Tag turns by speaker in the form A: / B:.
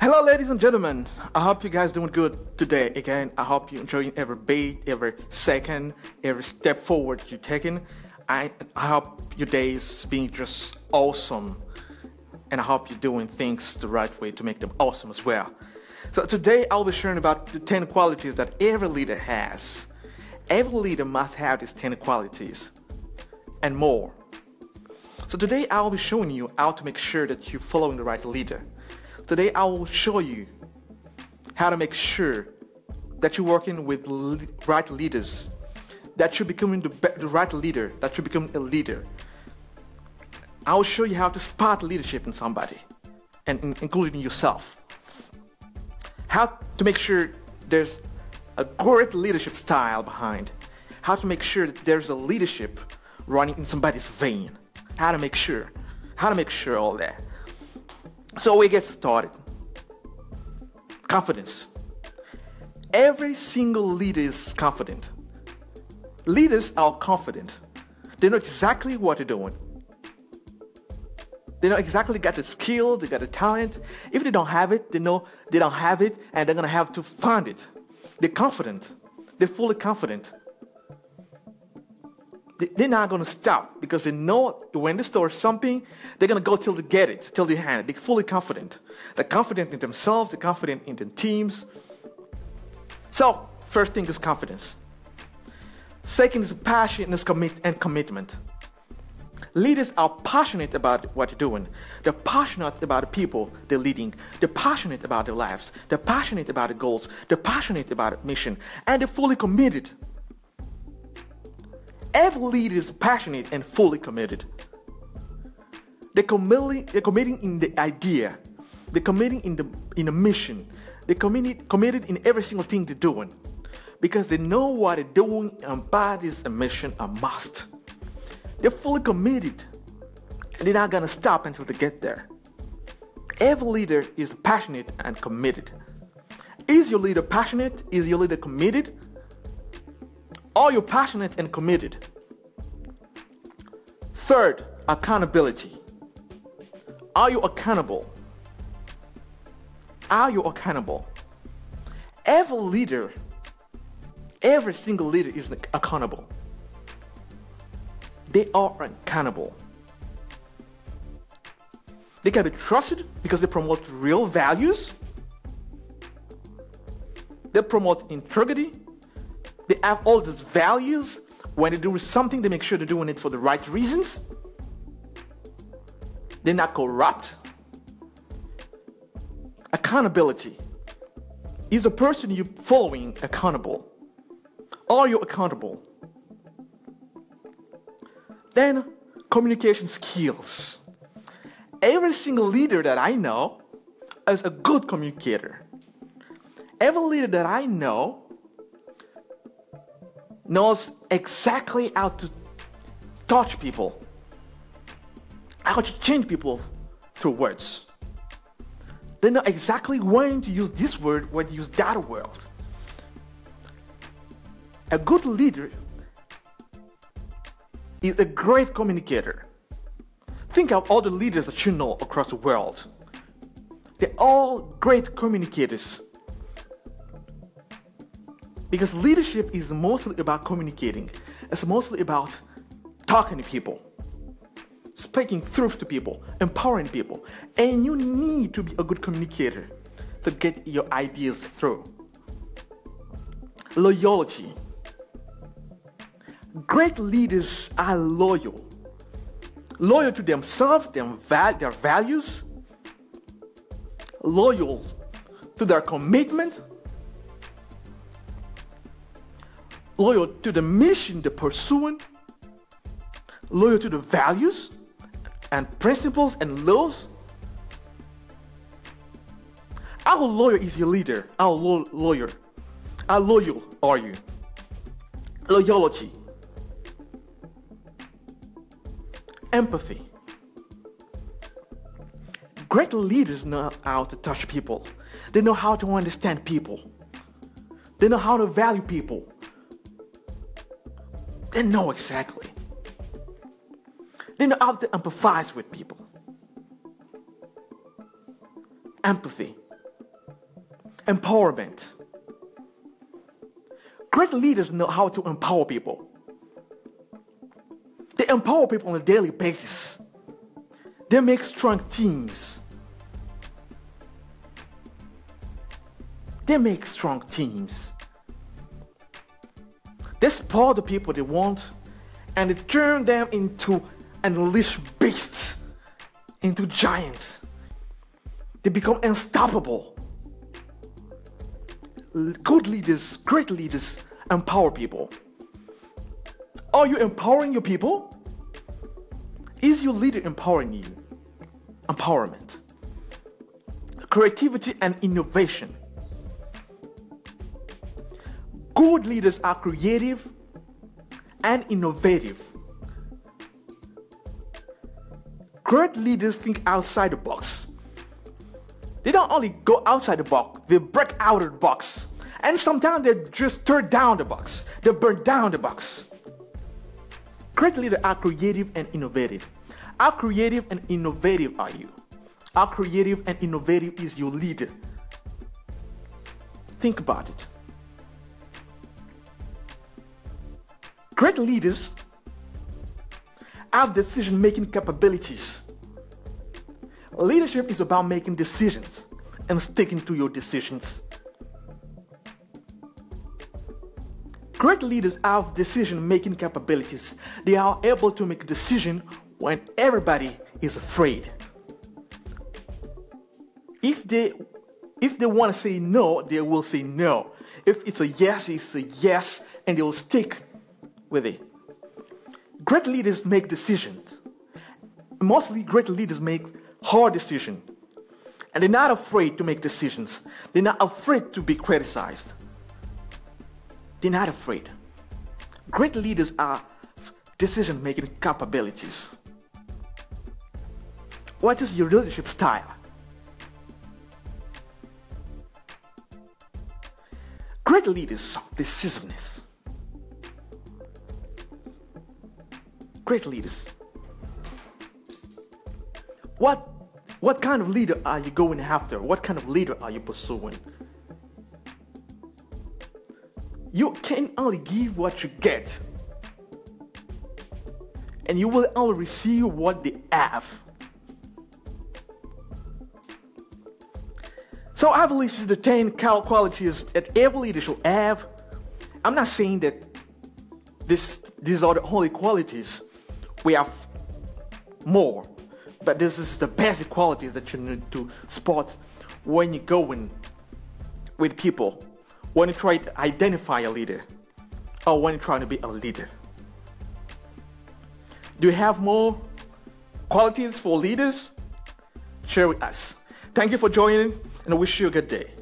A: Hello, ladies and gentlemen. I hope you guys doing good today. Again, I hope you're enjoying every beat, every second, every step forward you're taking. I, I hope your day is being just awesome. And I hope you're doing things the right way to make them awesome as well. So today I'll be sharing about the 10 qualities that every leader has. Every leader must have these 10 qualities and more. So today I'll be showing you how to make sure that you're following the right leader. Today I will show you how to make sure that you're working with le- right leaders, that you're becoming the, be- the right leader, that you become a leader. I will show you how to spot leadership in somebody, and in- including yourself. How to make sure there's a great leadership style behind. How to make sure that there's a leadership running in somebody's vein. How to make sure. How to make sure all that. So we get started. Confidence. Every single leader is confident. Leaders are confident. They know exactly what they're doing. They know exactly got the skill, they got the talent. If they don't have it, they know they don't have it and they're gonna have to find it. They're confident. They're fully confident. They- They're not gonna stop because they know when they start something, they're gonna go till they get it, till they hand it. They're fully confident. They're confident in themselves, they're confident in their teams. So, first thing is confidence. Second is passion and, is commit- and commitment. Leaders are passionate about what they're doing. They're passionate about the people they're leading. They're passionate about their lives. They're passionate about the goals. They're passionate about the mission. And they're fully committed. Every leader is passionate and fully committed. They're committing, they're committing in the idea. They're committing in the in a mission. They're committed, committed in every single thing they're doing. Because they know what they're doing and by this mission a must. They're fully committed. And they're not gonna stop until they get there. Every leader is passionate and committed. Is your leader passionate? Is your leader committed? Are you passionate and committed? Third, accountability. Are you accountable? Are you accountable? Every leader, every single leader is accountable. They are accountable. They can be trusted because they promote real values. They promote integrity. They have all these values. When they do something, they make sure they're doing it for the right reasons. They're not corrupt. Accountability. Is the person you're following accountable? Are you accountable? Then, communication skills. Every single leader that I know is a good communicator. Every leader that I know knows exactly how to touch people, how to change people through words. They know exactly when to use this word, when to use that word. A good leader is a great communicator. Think of all the leaders that you know across the world. They're all great communicators. Because leadership is mostly about communicating. It's mostly about talking to people, speaking truth to people, empowering people. And you need to be a good communicator to get your ideas through. Loyalty. Great leaders are loyal. Loyal to themselves, their values, loyal to their commitment, loyal to the mission they're pursuing, loyal to the values and principles and laws. How loyal is your leader? How lo- loyal? How loyal are you? Loyalty. Empathy. Great leaders know how to touch people. They know how to understand people. They know how to value people. They know exactly. They know how to empathize with people. Empathy. empowerment. Great leaders know how to empower people. They empower people on a daily basis. They make strong teams. They make strong teams. They spoil the people they want and they turn them into unleashed beasts, into giants. They become unstoppable. Good leaders, great leaders, empower people. Are you empowering your people? Is your leader empowering you? Empowerment, creativity, and innovation. Good leaders are creative and innovative. Great leaders think outside the box. They don't only go outside the box, they break out of the box. And sometimes they just tear down the box, they burn down the box. Great leaders are creative and innovative. How creative and innovative are you? How creative and innovative is your leader? Think about it. Great leaders have decision making capabilities. Leadership is about making decisions and sticking to your decisions. Great leaders have decision making capabilities. They are able to make a decision when everybody is afraid. If they if they want to say no, they will say no. If it's a yes, it's a yes, and they will stick with it. Great leaders make decisions. Mostly, great leaders make hard decisions. And they're not afraid to make decisions. They're not afraid to be criticized. They're not afraid. Great leaders are decision making capabilities. What is your leadership style? Great leaders are decisiveness. Great leaders. What, what kind of leader are you going after? What kind of leader are you pursuing? You can only give what you get, and you will only receive what they have. So I've listed the 10 qualities that every leader should have. I'm not saying that this, these are the only qualities we have more. But this is the basic qualities that you need to spot when you're going with people, when you try to identify a leader, or when you're trying to be a leader. Do you have more qualities for leaders? Share with us. Thank you for joining and I wish you a good day.